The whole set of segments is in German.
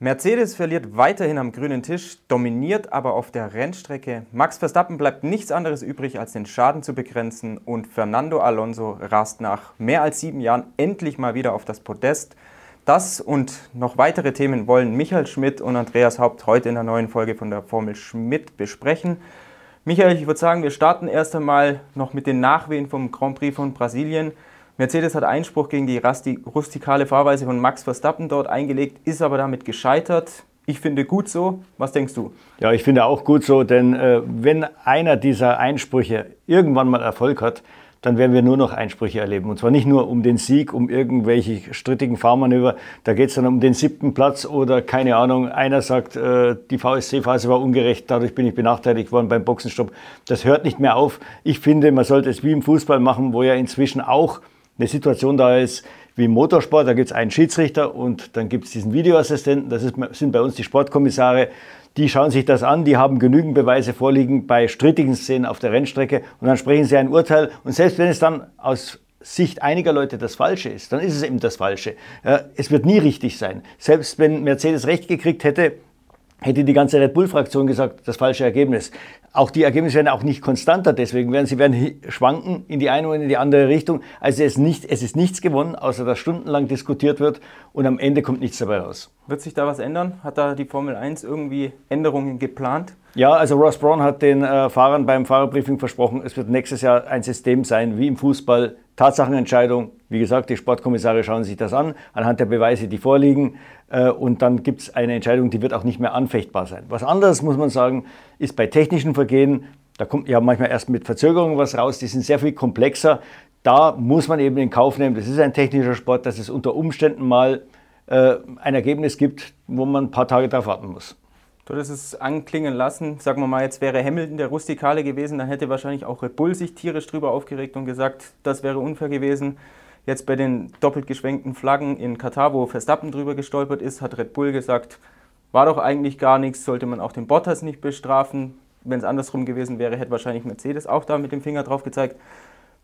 Mercedes verliert weiterhin am grünen Tisch, dominiert aber auf der Rennstrecke. Max Verstappen bleibt nichts anderes übrig, als den Schaden zu begrenzen und Fernando Alonso rast nach mehr als sieben Jahren endlich mal wieder auf das Podest. Das und noch weitere Themen wollen Michael Schmidt und Andreas Haupt heute in der neuen Folge von der Formel Schmidt besprechen. Michael, ich würde sagen, wir starten erst einmal noch mit den Nachwehen vom Grand Prix von Brasilien. Mercedes hat Einspruch gegen die rustikale Fahrweise von Max Verstappen dort eingelegt, ist aber damit gescheitert. Ich finde gut so. Was denkst du? Ja, ich finde auch gut so, denn äh, wenn einer dieser Einsprüche irgendwann mal Erfolg hat, dann werden wir nur noch Einsprüche erleben. Und zwar nicht nur um den Sieg, um irgendwelche strittigen Fahrmanöver. Da geht es dann um den siebten Platz oder keine Ahnung, einer sagt, äh, die VSC-Phase war ungerecht, dadurch bin ich benachteiligt worden beim Boxenstopp. Das hört nicht mehr auf. Ich finde, man sollte es wie im Fußball machen, wo ja inzwischen auch eine Situation da ist wie im Motorsport, da gibt es einen Schiedsrichter und dann gibt es diesen Videoassistenten, das ist, sind bei uns die Sportkommissare, die schauen sich das an, die haben genügend Beweise vorliegen bei strittigen Szenen auf der Rennstrecke und dann sprechen sie ein Urteil und selbst wenn es dann aus Sicht einiger Leute das Falsche ist, dann ist es eben das Falsche. es wird nie richtig sein. Selbst wenn Mercedes recht gekriegt hätte, hätte die ganze Red Bull-Fraktion gesagt, das falsche Ergebnis. Auch die Ergebnisse werden auch nicht konstanter, deswegen werden sie werden schwanken in die eine oder in die andere Richtung. Also es ist, nicht, es ist nichts gewonnen, außer dass stundenlang diskutiert wird und am Ende kommt nichts dabei raus. Wird sich da was ändern? Hat da die Formel 1 irgendwie Änderungen geplant? Ja, also Ross Braun hat den äh, Fahrern beim Fahrerbriefing versprochen, es wird nächstes Jahr ein System sein wie im Fußball. Tatsachenentscheidung, wie gesagt, die Sportkommissare schauen sich das an, anhand der Beweise, die vorliegen. Äh, und dann gibt es eine Entscheidung, die wird auch nicht mehr anfechtbar sein. Was anderes, muss man sagen, ist bei technischen Vergehen, da kommt ja manchmal erst mit Verzögerung was raus, die sind sehr viel komplexer. Da muss man eben in Kauf nehmen, das ist ein technischer Sport, dass es unter Umständen mal äh, ein Ergebnis gibt, wo man ein paar Tage darauf warten muss. Du hast es anklingen lassen. Sagen wir mal, jetzt wäre Hamilton der Rustikale gewesen, dann hätte wahrscheinlich auch Red Bull sich tierisch drüber aufgeregt und gesagt, das wäre unfair gewesen. Jetzt bei den doppelt geschwenkten Flaggen in Katar, wo Verstappen drüber gestolpert ist, hat Red Bull gesagt, war doch eigentlich gar nichts, sollte man auch den Bottas nicht bestrafen. Wenn es andersrum gewesen wäre, hätte wahrscheinlich Mercedes auch da mit dem Finger drauf gezeigt.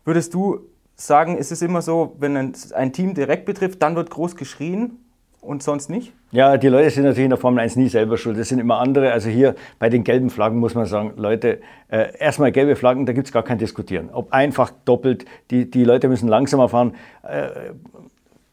Würdest du sagen, ist es immer so, wenn ein Team direkt betrifft, dann wird groß geschrien und sonst nicht? Ja, die Leute sind natürlich in der Formel 1 nie selber schuld. Das sind immer andere. Also hier bei den gelben Flaggen muss man sagen, Leute, äh, erstmal gelbe Flaggen, da gibt es gar kein Diskutieren. Ob einfach, doppelt, die, die Leute müssen langsamer fahren. Äh,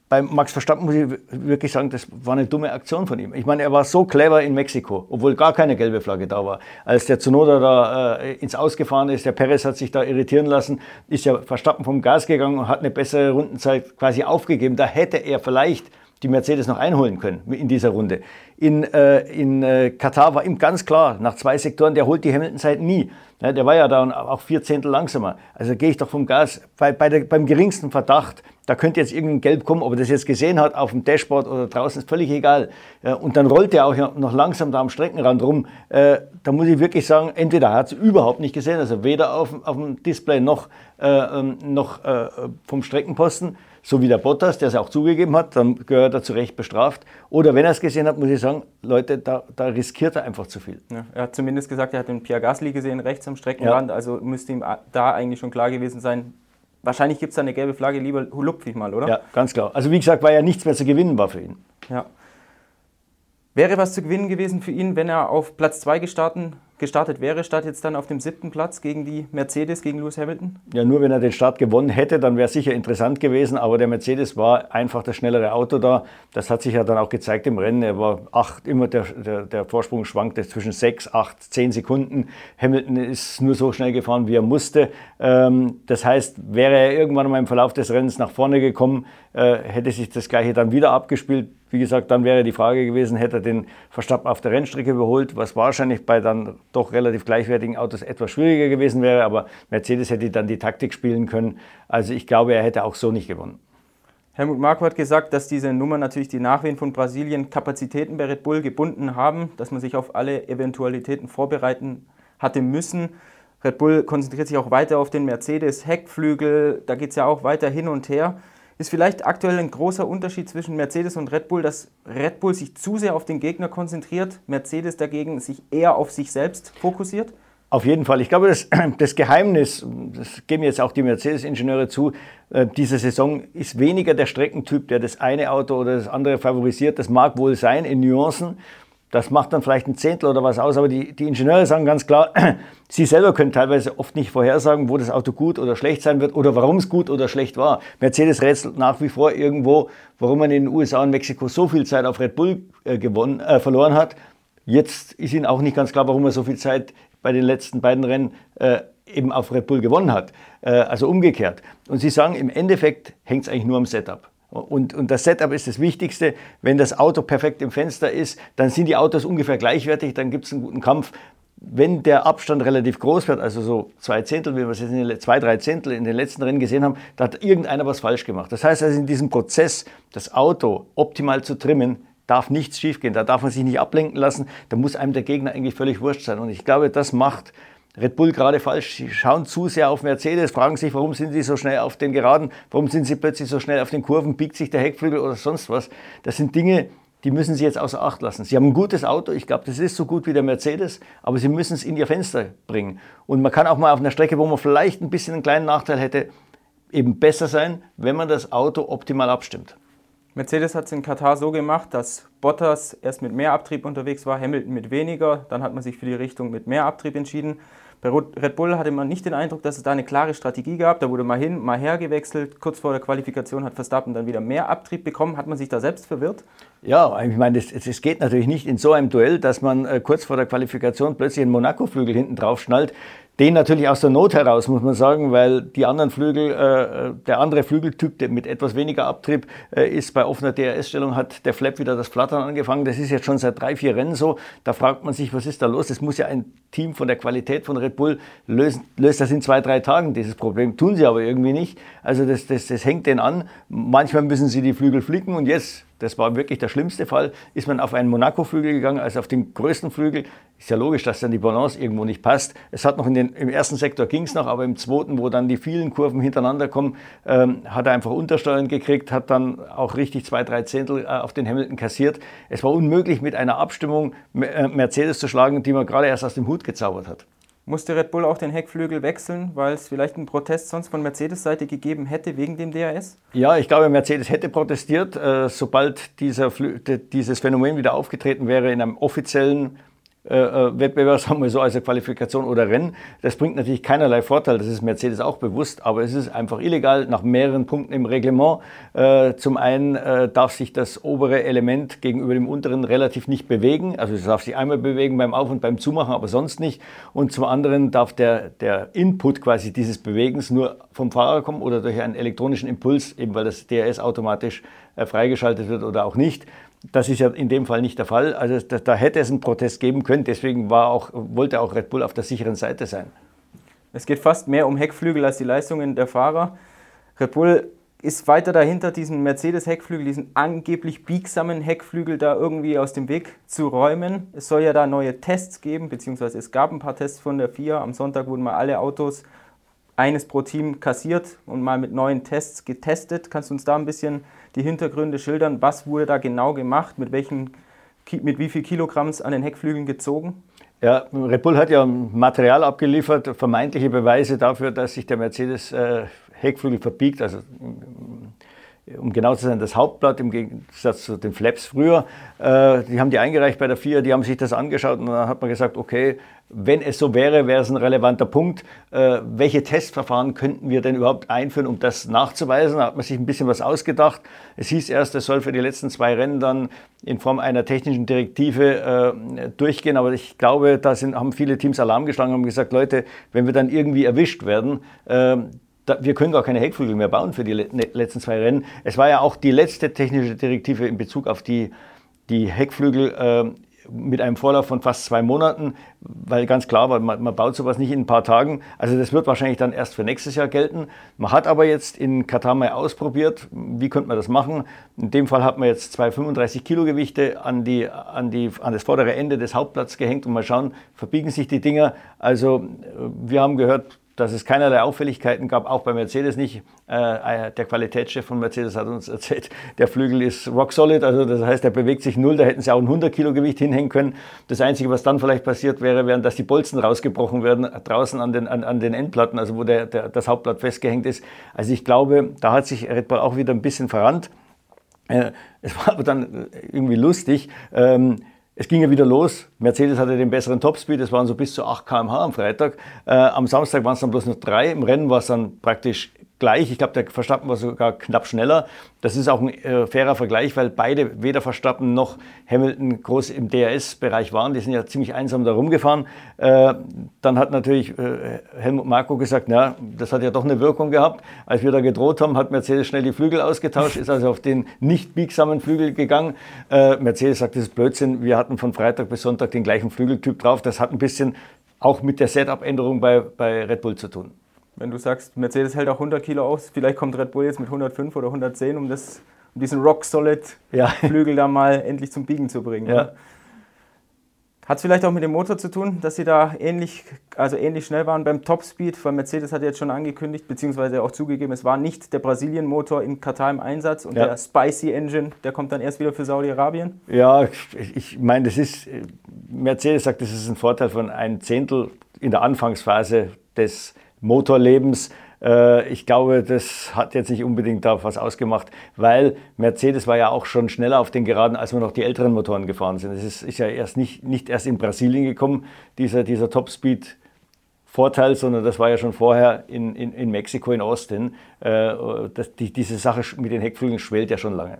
bei Max Verstappen muss ich wirklich sagen, das war eine dumme Aktion von ihm. Ich meine, er war so clever in Mexiko, obwohl gar keine gelbe Flagge da war. Als der Zunoda da äh, ins Ausgefahren ist, der Perez hat sich da irritieren lassen, ist ja Verstappen vom Gas gegangen und hat eine bessere Rundenzeit quasi aufgegeben. Da hätte er vielleicht die Mercedes noch einholen können in dieser Runde. In, äh, in äh, Katar war ihm ganz klar, nach zwei Sektoren, der holt die Hamilton-Zeit nie. Ja, der war ja da auch vier Zehntel langsamer. Also gehe ich doch vom Gas, bei, bei der, beim geringsten Verdacht, da könnte jetzt irgendein Gelb kommen, ob er das jetzt gesehen hat auf dem Dashboard oder draußen, ist völlig egal. Ja, und dann rollt er auch noch langsam da am Streckenrand rum. Äh, da muss ich wirklich sagen, entweder hat es überhaupt nicht gesehen, also weder auf, auf dem Display noch, äh, ähm, noch äh, vom Streckenposten so wie der Bottas, der es auch zugegeben hat, dann gehört er zu Recht bestraft. Oder wenn er es gesehen hat, muss ich sagen, Leute, da, da riskiert er einfach zu viel. Ja, er hat zumindest gesagt, er hat den Pierre Gasly gesehen, rechts am Streckenrand, ja. also müsste ihm da eigentlich schon klar gewesen sein, wahrscheinlich gibt es da eine gelbe Flagge, lieber lupf ich mal, oder? Ja, ganz klar. Also wie gesagt, weil ja nichts mehr zu gewinnen war für ihn. Ja. Wäre was zu gewinnen gewesen für ihn, wenn er auf Platz 2 gestartet gestartet wäre, statt jetzt dann auf dem siebten Platz gegen die Mercedes, gegen Lewis Hamilton? Ja, nur wenn er den Start gewonnen hätte, dann wäre es sicher interessant gewesen. Aber der Mercedes war einfach das schnellere Auto da. Das hat sich ja dann auch gezeigt im Rennen. Er war acht, immer der, der, der Vorsprung schwankte zwischen sechs, acht, zehn Sekunden. Hamilton ist nur so schnell gefahren, wie er musste. Ähm, das heißt, wäre er irgendwann mal im Verlauf des Rennens nach vorne gekommen, äh, hätte sich das Gleiche dann wieder abgespielt. Wie gesagt, dann wäre die Frage gewesen, hätte er den Verstappen auf der Rennstrecke überholt, was wahrscheinlich bei dann doch relativ gleichwertigen Autos etwas schwieriger gewesen wäre, aber Mercedes hätte dann die Taktik spielen können. Also ich glaube, er hätte auch so nicht gewonnen. Helmut Marko hat gesagt, dass diese Nummer natürlich die Nachwehen von Brasilien Kapazitäten bei Red Bull gebunden haben, dass man sich auf alle Eventualitäten vorbereiten hatte müssen. Red Bull konzentriert sich auch weiter auf den Mercedes Heckflügel, da geht es ja auch weiter hin und her. Ist vielleicht aktuell ein großer Unterschied zwischen Mercedes und Red Bull, dass Red Bull sich zu sehr auf den Gegner konzentriert, Mercedes dagegen sich eher auf sich selbst fokussiert? Auf jeden Fall. Ich glaube, das, das Geheimnis, das geben jetzt auch die Mercedes-Ingenieure zu, äh, diese Saison ist weniger der Streckentyp, der das eine Auto oder das andere favorisiert. Das mag wohl sein in Nuancen. Das macht dann vielleicht ein Zehntel oder was aus, aber die, die Ingenieure sagen ganz klar, sie selber können teilweise oft nicht vorhersagen, wo das Auto gut oder schlecht sein wird oder warum es gut oder schlecht war. Mercedes rätselt nach wie vor irgendwo, warum man in den USA und Mexiko so viel Zeit auf Red Bull äh, gewonnen, äh, verloren hat. Jetzt ist ihnen auch nicht ganz klar, warum er so viel Zeit bei den letzten beiden Rennen äh, eben auf Red Bull gewonnen hat. Äh, also umgekehrt. Und sie sagen, im Endeffekt hängt es eigentlich nur am Setup. Und, und das Setup ist das Wichtigste. Wenn das Auto perfekt im Fenster ist, dann sind die Autos ungefähr gleichwertig, dann gibt es einen guten Kampf. Wenn der Abstand relativ groß wird, also so zwei Zehntel, wie wir es jetzt in den, zwei, drei Zehntel in den letzten Rennen gesehen haben, da hat irgendeiner was falsch gemacht. Das heißt also, in diesem Prozess, das Auto optimal zu trimmen, darf nichts schiefgehen. Da darf man sich nicht ablenken lassen. Da muss einem der Gegner eigentlich völlig wurscht sein. Und ich glaube, das macht Red Bull gerade falsch. Sie schauen zu sehr auf Mercedes, fragen sich, warum sind sie so schnell auf den Geraden, warum sind sie plötzlich so schnell auf den Kurven, biegt sich der Heckflügel oder sonst was. Das sind Dinge, die müssen sie jetzt außer Acht lassen. Sie haben ein gutes Auto, ich glaube, das ist so gut wie der Mercedes, aber sie müssen es in ihr Fenster bringen. Und man kann auch mal auf einer Strecke, wo man vielleicht ein bisschen einen kleinen Nachteil hätte, eben besser sein, wenn man das Auto optimal abstimmt. Mercedes hat es in Katar so gemacht, dass Bottas erst mit mehr Abtrieb unterwegs war, Hamilton mit weniger. Dann hat man sich für die Richtung mit mehr Abtrieb entschieden. Bei Red Bull hatte man nicht den Eindruck, dass es da eine klare Strategie gab. Da wurde mal hin, mal her gewechselt. Kurz vor der Qualifikation hat Verstappen dann wieder mehr Abtrieb bekommen. Hat man sich da selbst verwirrt? Ja, ich meine, es, geht natürlich nicht in so einem Duell, dass man äh, kurz vor der Qualifikation plötzlich einen Monaco-Flügel hinten drauf schnallt. Den natürlich aus der Not heraus, muss man sagen, weil die anderen Flügel, äh, der andere Flügeltyp der mit etwas weniger Abtrieb äh, ist bei offener DRS-Stellung, hat der Flap wieder das Flattern angefangen. Das ist jetzt schon seit drei, vier Rennen so. Da fragt man sich, was ist da los? Das muss ja ein Team von der Qualität von Red Bull lösen, löst das in zwei, drei Tagen, dieses Problem. Tun sie aber irgendwie nicht. Also das, das, das hängt denen an. Manchmal müssen sie die Flügel flicken und jetzt das war wirklich der schlimmste Fall, ist man auf einen Monaco-Flügel gegangen, also auf den größten Flügel. Ist ja logisch, dass dann die Balance irgendwo nicht passt. Es hat noch in den, im ersten Sektor ging es noch, aber im zweiten, wo dann die vielen Kurven hintereinander kommen, ähm, hat er einfach Untersteuern gekriegt, hat dann auch richtig zwei, drei Zehntel äh, auf den Hamilton kassiert. Es war unmöglich, mit einer Abstimmung äh, Mercedes zu schlagen, die man gerade erst aus dem Hut gezaubert hat. Musste Red Bull auch den Heckflügel wechseln, weil es vielleicht einen Protest sonst von Mercedes-Seite gegeben hätte wegen dem DRS? Ja, ich glaube, Mercedes hätte protestiert, äh, sobald dieser, dieses Phänomen wieder aufgetreten wäre in einem offiziellen Wettbewerb, sagen wir so, also Qualifikation oder Rennen. Das bringt natürlich keinerlei Vorteil, das ist Mercedes auch bewusst, aber es ist einfach illegal nach mehreren Punkten im Reglement. Äh, zum einen darf sich das obere Element gegenüber dem unteren relativ nicht bewegen, also es darf sich einmal bewegen beim Auf- und beim Zumachen, aber sonst nicht. Und zum anderen darf der, der Input quasi dieses Bewegens nur vom Fahrer kommen oder durch einen elektronischen Impuls, eben weil das DRS automatisch freigeschaltet wird oder auch nicht. Das ist ja in dem Fall nicht der Fall. Also da, da, hätte es einen Protest geben können. Deswegen war auch, wollte auch Red Bull auf der sicheren Seite sein. Es geht fast mehr um Heckflügel als die Leistungen der Fahrer. Red Bull ist weiter dahinter, diesen Mercedes-Heckflügel, diesen angeblich biegsamen Heckflügel da irgendwie aus dem Weg zu räumen. Es soll ja da neue Tests geben, beziehungsweise es gab ein paar Tests von der FIA. Am Sonntag wurden mal alle Autos eines pro Team kassiert und mal mit neuen Tests getestet. Kannst du uns da ein bisschen die Hintergründe schildern? Was wurde da genau gemacht? Mit, welchen, mit wie viel Kilogramms an den Heckflügeln gezogen? Ja, Red Bull hat ja Material abgeliefert, vermeintliche Beweise dafür, dass sich der Mercedes äh, Heckflügel verbiegt, also um genau zu sein, das Hauptblatt im Gegensatz zu den Flaps früher. Äh, die haben die eingereicht bei der FIA, die haben sich das angeschaut und dann hat man gesagt, okay, wenn es so wäre, wäre es ein relevanter Punkt. Äh, welche Testverfahren könnten wir denn überhaupt einführen, um das nachzuweisen? Da hat man sich ein bisschen was ausgedacht. Es hieß erst, es soll für die letzten zwei Rennen dann in Form einer technischen Direktive äh, durchgehen. Aber ich glaube, da sind, haben viele Teams Alarm geschlagen und gesagt, Leute, wenn wir dann irgendwie erwischt werden, äh, wir können gar keine Heckflügel mehr bauen für die ne, letzten zwei Rennen. Es war ja auch die letzte technische Direktive in Bezug auf die, die Heckflügel äh, mit einem Vorlauf von fast zwei Monaten, weil ganz klar war, man, man, baut sowas nicht in ein paar Tagen. Also das wird wahrscheinlich dann erst für nächstes Jahr gelten. Man hat aber jetzt in Katar mal ausprobiert, wie könnte man das machen. In dem Fall hat man jetzt zwei 35 Kilo Gewichte an, die, an, die, an das vordere Ende des Hauptplatz gehängt und mal schauen, verbiegen sich die Dinger. Also äh, wir haben gehört, dass es keinerlei Auffälligkeiten gab, auch bei Mercedes nicht. Äh, der Qualitätschef von Mercedes hat uns erzählt, der Flügel ist rock solid, also das heißt, er bewegt sich null, da hätten sie auch ein 100 Kilo Gewicht hinhängen können. Das Einzige, was dann vielleicht passiert wäre, wären, dass die Bolzen rausgebrochen werden, draußen an den, an, an den Endplatten, also wo der, der, das Hauptblatt festgehängt ist. Also ich glaube, da hat sich Red Bull auch wieder ein bisschen verrannt. Äh, es war aber dann irgendwie lustig. Ähm, es ging ja wieder los. Mercedes hatte den besseren Topspeed. Es waren so bis zu 8 km/h am Freitag. Äh, am Samstag waren es dann bloß noch drei. Im Rennen war es dann praktisch gleich. Ich glaube, der Verstappen war sogar knapp schneller. Das ist auch ein äh, fairer Vergleich, weil beide, weder Verstappen noch Hamilton, groß im DRS-Bereich waren. Die sind ja ziemlich einsam da rumgefahren. Äh, dann hat natürlich äh, Helmut Marko gesagt, na, das hat ja doch eine Wirkung gehabt. Als wir da gedroht haben, hat Mercedes schnell die Flügel ausgetauscht, ist also auf den nicht biegsamen Flügel gegangen. Äh, Mercedes sagt, das ist Blödsinn. Wir hatten von Freitag bis Sonntag den gleichen Flügeltyp drauf. Das hat ein bisschen auch mit der Setup-Änderung bei, bei Red Bull zu tun wenn du sagst, Mercedes hält auch 100 Kilo aus, vielleicht kommt Red Bull jetzt mit 105 oder 110, um, das, um diesen Rock-Solid-Flügel ja. da mal endlich zum Biegen zu bringen. Ja. Hat es vielleicht auch mit dem Motor zu tun, dass sie da ähnlich, also ähnlich schnell waren beim Topspeed? Weil Mercedes hat jetzt schon angekündigt, beziehungsweise auch zugegeben, es war nicht der Brasilien-Motor in Katar im Einsatz und ja. der Spicy Engine, der kommt dann erst wieder für Saudi-Arabien? Ja, ich meine, das ist, Mercedes sagt, das ist ein Vorteil von ein Zehntel in der Anfangsphase des Motorlebens. Äh, ich glaube, das hat jetzt nicht unbedingt da was ausgemacht, weil Mercedes war ja auch schon schneller auf den Geraden, als wir noch die älteren Motoren gefahren sind. Es ist, ist, ja erst nicht, nicht erst in Brasilien gekommen, dieser, dieser Topspeed. Vorteil, sondern das war ja schon vorher in, in, in Mexiko, in Austin. Äh, das, die, diese Sache mit den Heckflügeln schwelt ja schon lange.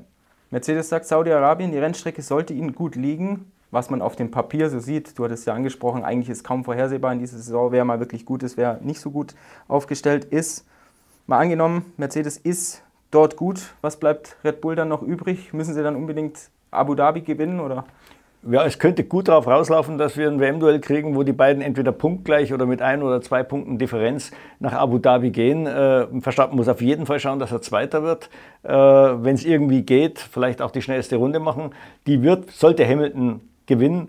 Mercedes sagt, Saudi-Arabien, die Rennstrecke sollte ihnen gut liegen was man auf dem Papier so sieht, du hattest ja angesprochen, eigentlich ist kaum vorhersehbar in dieser Saison, wer mal wirklich gut ist, wer nicht so gut aufgestellt ist. Mal angenommen, Mercedes ist dort gut, was bleibt Red Bull dann noch übrig? Müssen sie dann unbedingt Abu Dhabi gewinnen oder? Ja, es könnte gut darauf rauslaufen, dass wir ein WM-Duell kriegen, wo die beiden entweder punktgleich oder mit ein oder zwei Punkten Differenz nach Abu Dhabi gehen. Äh, Verstappen muss auf jeden Fall schauen, dass er Zweiter wird. Äh, Wenn es irgendwie geht, vielleicht auch die schnellste Runde machen. Die wird, sollte Hamilton gewinnen.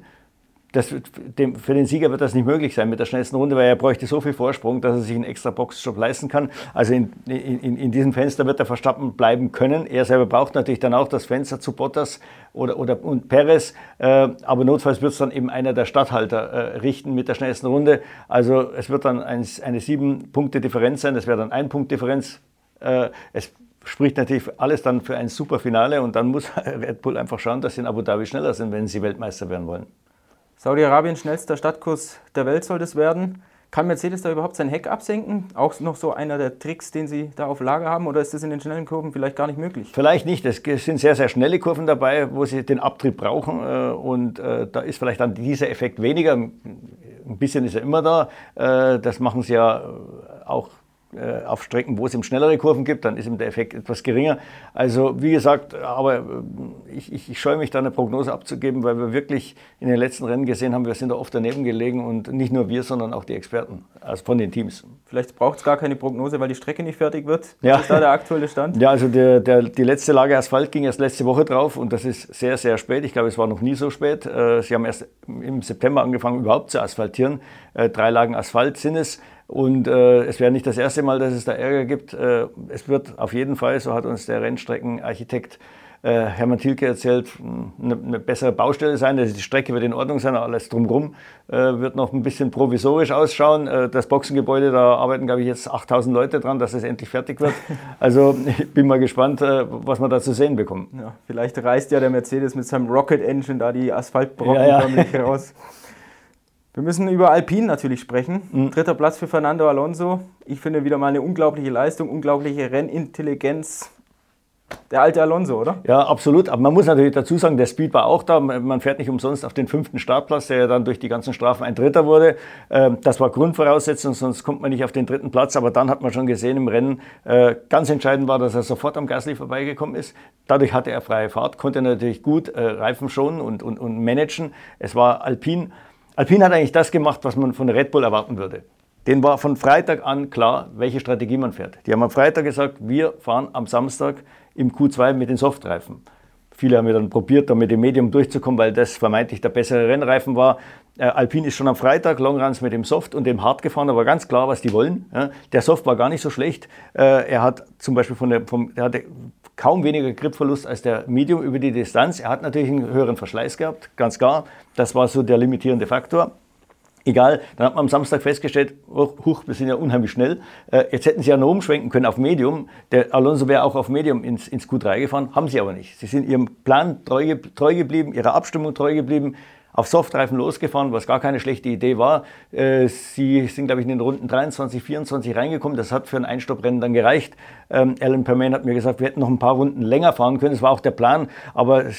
Das, dem, für den Sieger wird das nicht möglich sein mit der schnellsten Runde, weil er bräuchte so viel Vorsprung, dass er sich einen extra Boxjob leisten kann. Also in, in, in diesem Fenster wird er Verstappen bleiben können. Er selber braucht natürlich dann auch das Fenster zu Bottas oder, oder und Perez, äh, aber notfalls wird es dann eben einer der Stadthalter äh, richten mit der schnellsten Runde. Also es wird dann ein, eine sieben Punkte Differenz sein, das wäre dann ein Punkt Differenz. Äh, es spricht natürlich alles dann für ein super Finale und dann muss Red Bull einfach schauen, dass sie in Abu Dhabi schneller sind, wenn sie Weltmeister werden wollen. Saudi-Arabien, schnellster Stadtkurs der Welt soll das werden. Kann Mercedes da überhaupt sein Heck absenken? Auch noch so einer der Tricks, den Sie da auf Lager haben? Oder ist das in den schnellen Kurven vielleicht gar nicht möglich? Vielleicht nicht. Es sind sehr, sehr schnelle Kurven dabei, wo Sie den Abtrieb brauchen. Äh, und äh, da ist vielleicht dann dieser Effekt weniger. Ein bisschen ist er immer da. Äh, das machen Sie ja auch auf Strecken, wo es eben schnellere Kurven gibt, dann ist eben der Effekt etwas geringer. Also wie gesagt, aber äh, ich, ich, ich scheue mich da eine Prognose abzugeben, weil wir wirklich in den letzten Rennen gesehen haben, wir sind da oft daneben gelegen und nicht nur wir, sondern auch die Experten also von den Teams. Vielleicht braucht es gar keine Prognose, weil die Strecke nicht fertig wird. Ja. Ist da der aktuelle Stand? Ja, also der, der, die letzte Lage Asphalt ging erst letzte Woche drauf und das ist sehr, sehr spät. Ich glaube, es war noch nie so spät. Äh, sie haben erst im September angefangen, überhaupt zu asphaltieren. Drei Lagen Asphalt sind es. Und äh, es wäre nicht das erste Mal, dass es da Ärger gibt. Äh, es wird auf jeden Fall, so hat uns der Rennstreckenarchitekt äh, Hermann Thielke erzählt, eine, eine, bessere Baustelle sein. Also die Strecke wird in Ordnung sein, alles drumherum äh, wird noch ein bisschen provisorisch ausschauen. Äh, das Boxengebäude, da arbeiten, glaube ich, jetzt 8000 Leute dran, dass es endlich fertig wird. Also ich bin mal gespannt, äh, was wir da zu sehen bekommen. Ja, vielleicht reißt ja der Mercedes mit seinem Rocket Engine da die Asphaltbrocken ja, ja. raus. Wir müssen über Alpine natürlich sprechen. Mhm. Dritter Platz für Fernando Alonso. Ich finde wieder mal eine unglaubliche Leistung, unglaubliche Rennintelligenz. Der alte Alonso, oder? Ja, absolut. Aber man muss natürlich dazu sagen, der Speed war auch da. Man fährt nicht umsonst auf den fünften Startplatz, der ja dann durch die ganzen Strafen ein Dritter wurde. Ähm, das war Grundvoraussetzung, sonst kommt man nicht auf den dritten Platz. Aber dann hat man schon gesehen im Rennen, äh, ganz entscheidend war, dass er sofort am Gasly vorbeigekommen ist. Dadurch hatte er freie Fahrt, konnte natürlich gut äh, Reifen schonen und, und, und managen. Es war Alpine Alpine hat eigentlich das gemacht, was man von Red Bull erwarten würde. Den war von Freitag an klar, welche Strategie man fährt. Die haben am Freitag gesagt, wir fahren am Samstag im Q2 mit den Softreifen. Viele haben ja dann probiert, da mit dem Medium durchzukommen, weil das vermeintlich der bessere Rennreifen war. Äh, Alpine ist schon am Freitag Longruns mit dem Soft und dem Hard gefahren, war ganz klar, was die wollen. Ja. Der Soft war gar nicht so schlecht. Äh, er hat zum Beispiel von der, vom, er hatte kaum weniger Gripverlust als der Medium über die Distanz. Er hat natürlich einen höheren Verschleiß gehabt, ganz klar. Das war so der limitierende Faktor. Egal, dann hat man am Samstag festgestellt, oh, huch, wir sind ja unheimlich schnell. Äh, jetzt hätten sie ja noch umschwenken können auf Medium. Der Alonso wäre auch auf Medium ins, ins Q3 gefahren, haben sie aber nicht. Sie sind ihrem Plan treu, treu geblieben, ihrer Abstimmung treu geblieben, auf Softreifen losgefahren, was gar keine schlechte Idee war. Äh, sie sind, glaube ich, in den Runden 23, 24 reingekommen. Das hat für ein Einstopprennen dann gereicht. Ähm, Alan Permain hat mir gesagt, wir hätten noch ein paar Runden länger fahren können. Das war auch der Plan. Aber äh,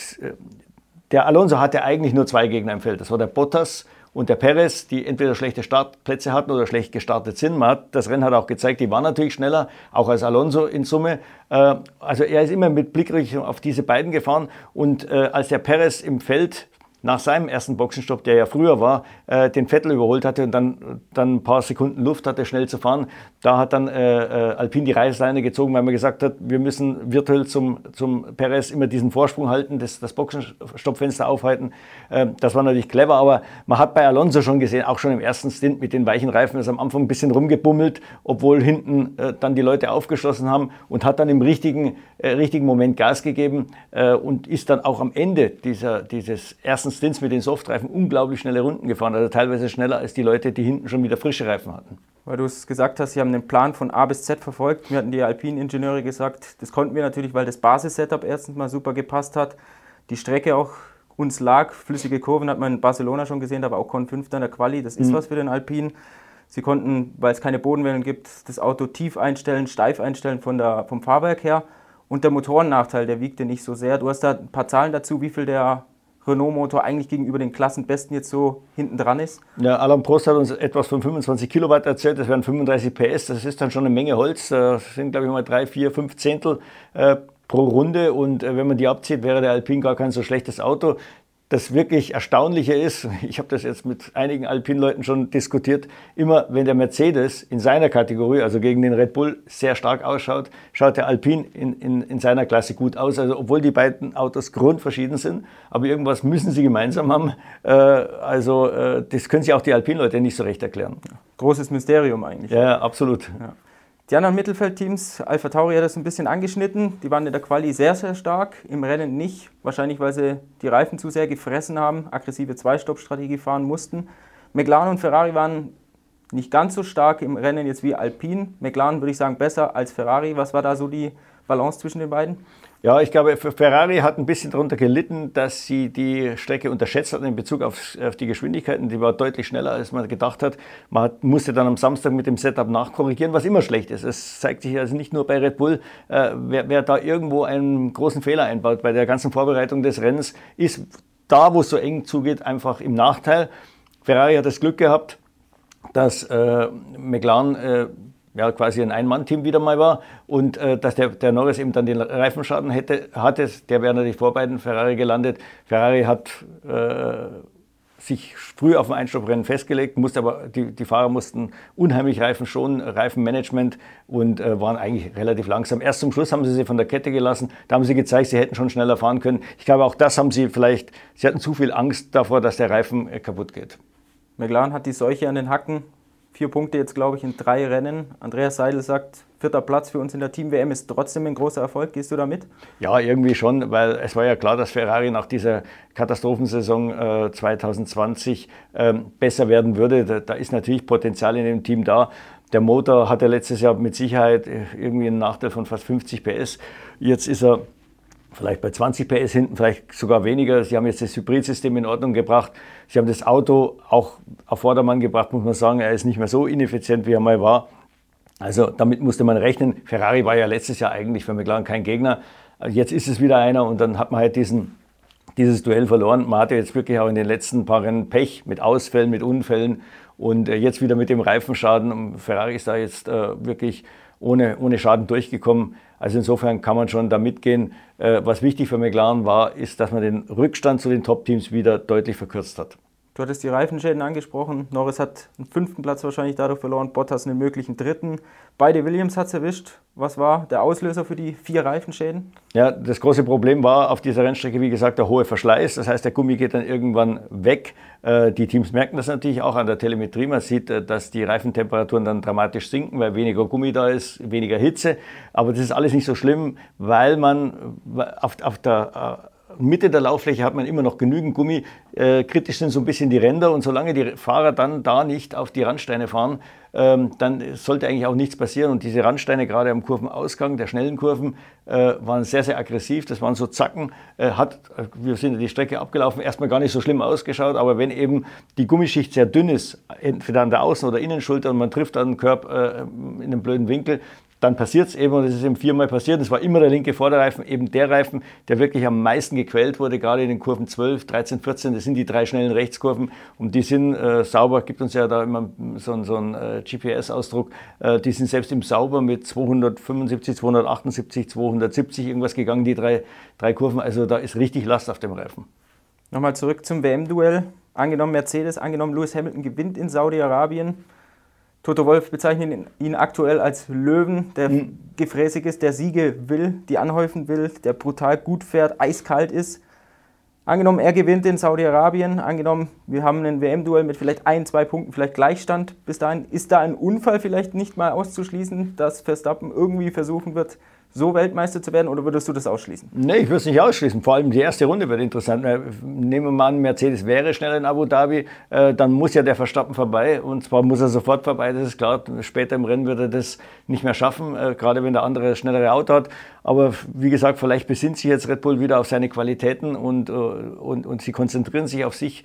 der Alonso hatte eigentlich nur zwei Gegner im Feld. Das war der Bottas und der Perez, die entweder schlechte Startplätze hatten oder schlecht gestartet sind. Man hat, das Rennen hat auch gezeigt, die waren natürlich schneller, auch als Alonso in Summe. Äh, also er ist immer mit Blickrichtung auf diese beiden gefahren und als der Perez im Feld nach seinem ersten Boxenstopp, der ja früher war, äh, den Vettel überholt hatte und dann, dann ein paar Sekunden Luft hatte, schnell zu fahren. Da hat dann äh, äh, Alpine die Reißleine gezogen, weil man gesagt hat, wir müssen virtuell zum, zum Perez immer diesen Vorsprung halten, das, das Boxenstoppfenster aufhalten. Äh, das war natürlich clever, aber man hat bei Alonso schon gesehen, auch schon im ersten Stint mit den weichen Reifen, ist am Anfang ein bisschen rumgebummelt, obwohl hinten äh, dann die Leute aufgeschlossen haben und hat dann im richtigen, äh, richtigen Moment Gas gegeben und ist dann auch am Ende dieser, dieses ersten ersten Stints mit den Softreifen unglaublich schnelle Runden gefahren, also teilweise schneller als die Leute, die hinten schon wieder frische Reifen hatten. Weil du es gesagt hast, sie haben den Plan von A bis Z verfolgt. Mir hatten die Alpine-Ingenieure gesagt, das konnten wir natürlich, weil das Basis-Setup erstens mal super gepasst hat. Die Strecke auch uns lag. Flüssige Kurven hat man in Barcelona schon gesehen, aber auch Con 5 in der Quali. Das ist mhm. was für den Alpinen. Sie konnten, weil es keine Bodenwellen gibt, das Auto tief einstellen, steif einstellen von der, vom Fahrwerk her. Und der Motorennachteil, der wiegte nicht so sehr. Du hast da ein paar Zahlen dazu, wie viel der Renault-Motor eigentlich gegenüber den Klassenbesten jetzt so hinten dran ist? Ja, Alain Prost hat uns etwas von 25 Kilowatt erzählt, das wären 35 PS, das ist dann schon eine Menge Holz, das sind glaube ich mal drei, vier, fünf Zehntel äh, pro Runde und äh, wenn man die abzieht, wäre der Alpine gar kein so schlechtes Auto. Das wirklich Erstaunliche ist, ich habe das jetzt mit einigen Alpin-Leuten schon diskutiert, immer wenn der Mercedes in seiner Kategorie, also gegen den Red Bull, sehr stark ausschaut, schaut der Alpin in, in, in seiner Klasse gut aus. Also obwohl die beiden Autos grundverschieden sind, aber irgendwas müssen sie gemeinsam haben. Äh, also äh, das können sich auch die Alpin-Leute nicht so recht erklären. Großes Mysterium eigentlich. Ja, absolut. Ja. Die anderen Mittelfeldteams, Alpha Tauri hat das ein bisschen angeschnitten. Die waren in der Quali sehr, sehr stark, im Rennen nicht. Wahrscheinlich, weil sie die Reifen zu sehr gefressen haben, aggressive Zwei-Stopp-Strategie fahren mussten. McLaren und Ferrari waren nicht ganz so stark im Rennen jetzt wie Alpine. McLaren würde ich sagen besser als Ferrari. Was war da so die Balance zwischen den beiden? Ja, ich glaube, Ferrari hat ein bisschen darunter gelitten, dass sie die Strecke unterschätzt hat in Bezug auf, auf, die Geschwindigkeiten. Die war deutlich schneller, als man gedacht hat. Man hat, musste dann am Samstag mit dem Setup nachkorrigieren, was immer schlecht ist. Es zeigt sich also nicht nur bei Red Bull, äh, wer, wer da irgendwo einen großen Fehler einbaut bei der ganzen Vorbereitung des Rennens, ist da, wo es so eng zugeht, einfach im Nachteil. Ferrari hat das Glück gehabt, dass äh, McLaren äh, ja, quasi ein Ein-Mann-Team wieder mal war und äh, dass der, der Norris eben dann den Reifenschaden hätte, hatte, der wäre natürlich vor beiden Ferrari gelandet. Ferrari hat äh, sich früh auf ein Einstopprennen festgelegt, musste aber, die, die Fahrer mussten unheimlich Reifen schonen, Reifenmanagement und äh, waren eigentlich relativ langsam. Erst zum Schluss haben sie sie von der Kette gelassen, da haben sie gezeigt, sie hätten schon schneller fahren können. Ich glaube, auch das haben sie vielleicht, sie hatten zu viel Angst davor, dass der Reifen äh, kaputt geht. McLaren hat die Seuche an den Hacken, Vier Punkte jetzt, glaube ich, in drei Rennen. Andreas Seidel sagt, vierter Platz für uns in der Team-WM ist trotzdem ein großer Erfolg. Gehst du da mit? Ja, irgendwie schon, weil es war ja klar, dass Ferrari nach dieser Katastrophensaison äh, 2020 ähm, besser werden würde. Da, da, ist natürlich Potenzial in dem Team da. Der Motor hatte letztes Jahr mit Sicherheit äh, irgendwie einen Nachteil von fast 50 PS. Jetzt ist er vielleicht bei 20 PS hinten, vielleicht sogar weniger. Sie haben jetzt das Hybridsystem in Ordnung gebracht. Sie haben das Auto auch auf Vordermann gebracht, muss man sagen. Er ist nicht mehr so ineffizient, wie er mal war. Also damit musste man rechnen. Ferrari war ja letztes Jahr eigentlich für McLaren kein Gegner. Jetzt ist es wieder einer und dann hat man halt diesen, dieses Duell verloren. Man hatte jetzt wirklich auch in den letzten paar Rennen Pech mit Ausfällen, mit Unfällen und äh, jetzt wieder mit dem Reifenschaden. Ferrari ist da jetzt äh, wirklich ohne, ohne Schaden durchgekommen. Also insofern kann man schon da mitgehen. Äh, was wichtig für McLaren war, ist, dass man den Rückstand zu den Top-Teams wieder deutlich verkürzt hat. Du hattest die Reifenschäden angesprochen. Norris hat einen fünften Platz wahrscheinlich dadurch verloren, Bottas einen möglichen dritten. Beide Williams hat es erwischt. Was war der Auslöser für die vier Reifenschäden? Ja, das große Problem war auf dieser Rennstrecke, wie gesagt, der hohe Verschleiß. Das heißt, der Gummi geht dann irgendwann weg. Äh, die Teams merken das natürlich auch an der Telemetrie. Man sieht, äh, dass die Reifentemperaturen dann dramatisch sinken, weil weniger Gummi da ist, weniger Hitze. Aber das ist alles nicht so schlimm, weil man äh, auf, auf der Mitte der Lauffläche hat man immer noch genügend Gummi. Äh, kritisch sind so ein bisschen die Ränder und solange die Fahrer dann da nicht auf die Randsteine fahren, ähm, dann sollte eigentlich auch nichts passieren. Und diese Randsteine gerade am Kurvenausgang der schnellen Kurven äh, waren sehr, sehr aggressiv. Das waren so Zacken. Äh, hat, äh, wir sind die Strecke abgelaufen, erstmal gar nicht so schlimm ausgeschaut. Aber wenn eben die Gummischicht sehr dünn ist, entweder an der Außen- oder Innenschulter und man trifft dann den Körper äh, in einem blöden Winkel, dann passiert es eben, und es ist eben viermal passiert, es war immer der linke Vorderreifen, eben der Reifen, der wirklich am meisten gequält wurde, gerade in den Kurven 12, 13, 14, das sind die drei schnellen Rechtskurven und die sind äh, sauber, gibt uns ja da immer so, so einen äh, GPS-Ausdruck, äh, die sind selbst im Sauber mit 275, 278, 270 irgendwas gegangen, die drei, drei Kurven, also da ist richtig Last auf dem Reifen. Nochmal zurück zum WM-Duell. Angenommen Mercedes, angenommen Lewis Hamilton gewinnt in Saudi-Arabien Toto Wolf bezeichnet ihn aktuell als Löwen, der mhm. gefräßig ist, der Siege will, die anhäufen will, der brutal gut fährt, eiskalt ist. Angenommen, er gewinnt in Saudi-Arabien, angenommen, wir haben ein WM-Duell mit vielleicht ein, zwei Punkten, vielleicht Gleichstand bis dahin, ist da ein Unfall vielleicht nicht mal auszuschließen, dass Verstappen irgendwie versuchen wird, so Weltmeister zu werden oder würdest du das ausschließen? Nee, ich würde es nicht ausschließen. Vor allem die erste Runde wird interessant. Äh, nehmen wir mal an, Mercedes wäre schnell in Abu Dhabi, äh, dann muss ja der Verstappen vorbei und zwar muss er sofort vorbei, das ist klar. Später im Rennen wird er das nicht mehr schaffen, äh, gerade wenn der andere das schnellere Auto hat. Aber wie gesagt, vielleicht besinnt sich jetzt Red Bull wieder auf seine Qualitäten und, und, und sie konzentrieren sich auf sich.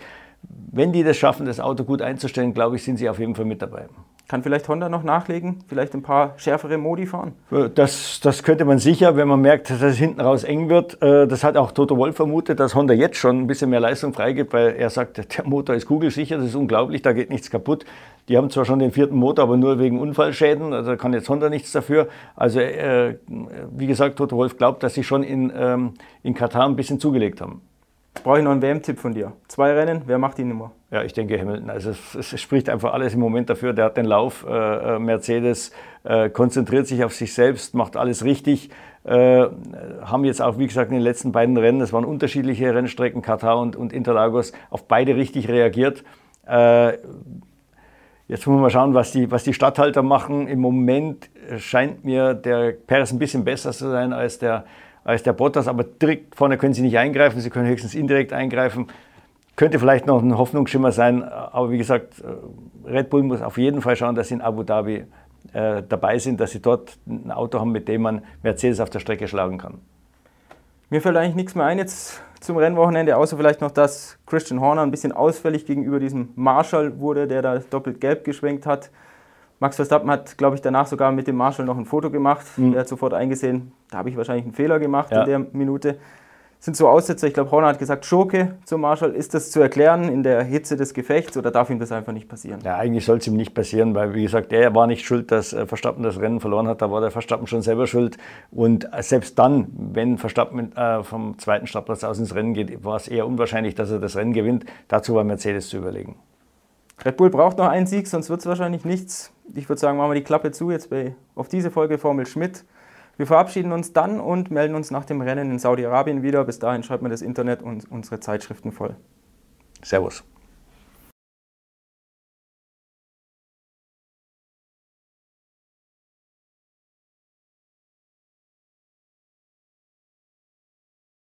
Wenn die das schaffen, das Auto gut einzustellen, glaube ich, sind sie auf jeden Fall mit dabei. Kann vielleicht Honda noch nachlegen, vielleicht ein paar schärfere Modi fahren? Das, das könnte man sicher, wenn man merkt, dass es hinten raus eng wird. Äh, das hat auch Toto Wolf vermutet, dass Honda jetzt schon ein bisschen mehr Leistung freigibt, weil er sagt, der Motor ist kugelsicher, das ist unglaublich, da geht nichts kaputt. Die haben zwar schon den vierten Motor, aber nur wegen Unfallschäden, also da kann jetzt Honda nichts dafür. Also äh, wie gesagt, Toto Wolf glaubt, dass sie schon in, ähm, in Katar ein bisschen zugelegt haben brauche ich noch einen WM-Tipp von dir. Zwei Rennen, wer macht die Nummer? Ja, ich denke Hamilton. Also es, es, spricht einfach alles im Moment dafür. Der hat den Lauf. Äh, äh, Mercedes äh, konzentriert sich auf sich selbst, macht alles richtig. Äh, haben jetzt auch, wie gesagt, in den letzten beiden Rennen, das waren unterschiedliche Rennstrecken, Katar und, und Interlagos, auf beide richtig reagiert. Äh, jetzt muss man mal schauen, was die, was die Stadthalter machen. Im Moment scheint mir der Perez ein bisschen besser zu sein als der als der Bottas, aber direkt vorne können sie nicht eingreifen, sie können höchstens indirekt eingreifen. Könnte vielleicht noch ein Hoffnungsschimmer sein, aber wie gesagt, Red Bull muss auf jeden Fall schauen, dass sie in Abu Dhabi äh, dabei sind, dass sie dort ein Auto haben, mit dem man Mercedes auf der Strecke schlagen kann. Mir fällt eigentlich nichts mehr ein jetzt zum Rennwochenende, außer vielleicht noch, dass Christian Horner ein bisschen ausfällig gegenüber diesem Marshall wurde, der da doppelt gelb geschwenkt hat. Max Verstappen hat, glaube ich, danach sogar mit dem Marshall noch ein Foto gemacht. Mhm. Er hat sofort eingesehen, da habe ich wahrscheinlich einen Fehler gemacht ja. in der Minute. Sind so Aussetzer, ich glaube, Horner hat gesagt, Schurke zum Marshall. Ist das zu erklären in der Hitze des Gefechts oder darf ihm das einfach nicht passieren? Ja, eigentlich soll es ihm nicht passieren, weil, wie gesagt, er war nicht schuld, dass äh, Verstappen das Rennen verloren hat. Da war der Verstappen schon selber schuld. Und äh, selbst dann, wenn Verstappen äh, vom zweiten Startplatz aus ins Rennen geht, war es eher unwahrscheinlich, dass er das Rennen gewinnt. Dazu war Mercedes zu überlegen. Red Bull braucht noch einen Sieg, sonst wird es wahrscheinlich nichts. Ich würde sagen, machen wir die Klappe zu jetzt bei, auf diese Folge Formel Schmidt. Wir verabschieden uns dann und melden uns nach dem Rennen in Saudi-Arabien wieder. Bis dahin schreibt mir das Internet und unsere Zeitschriften voll. Servus.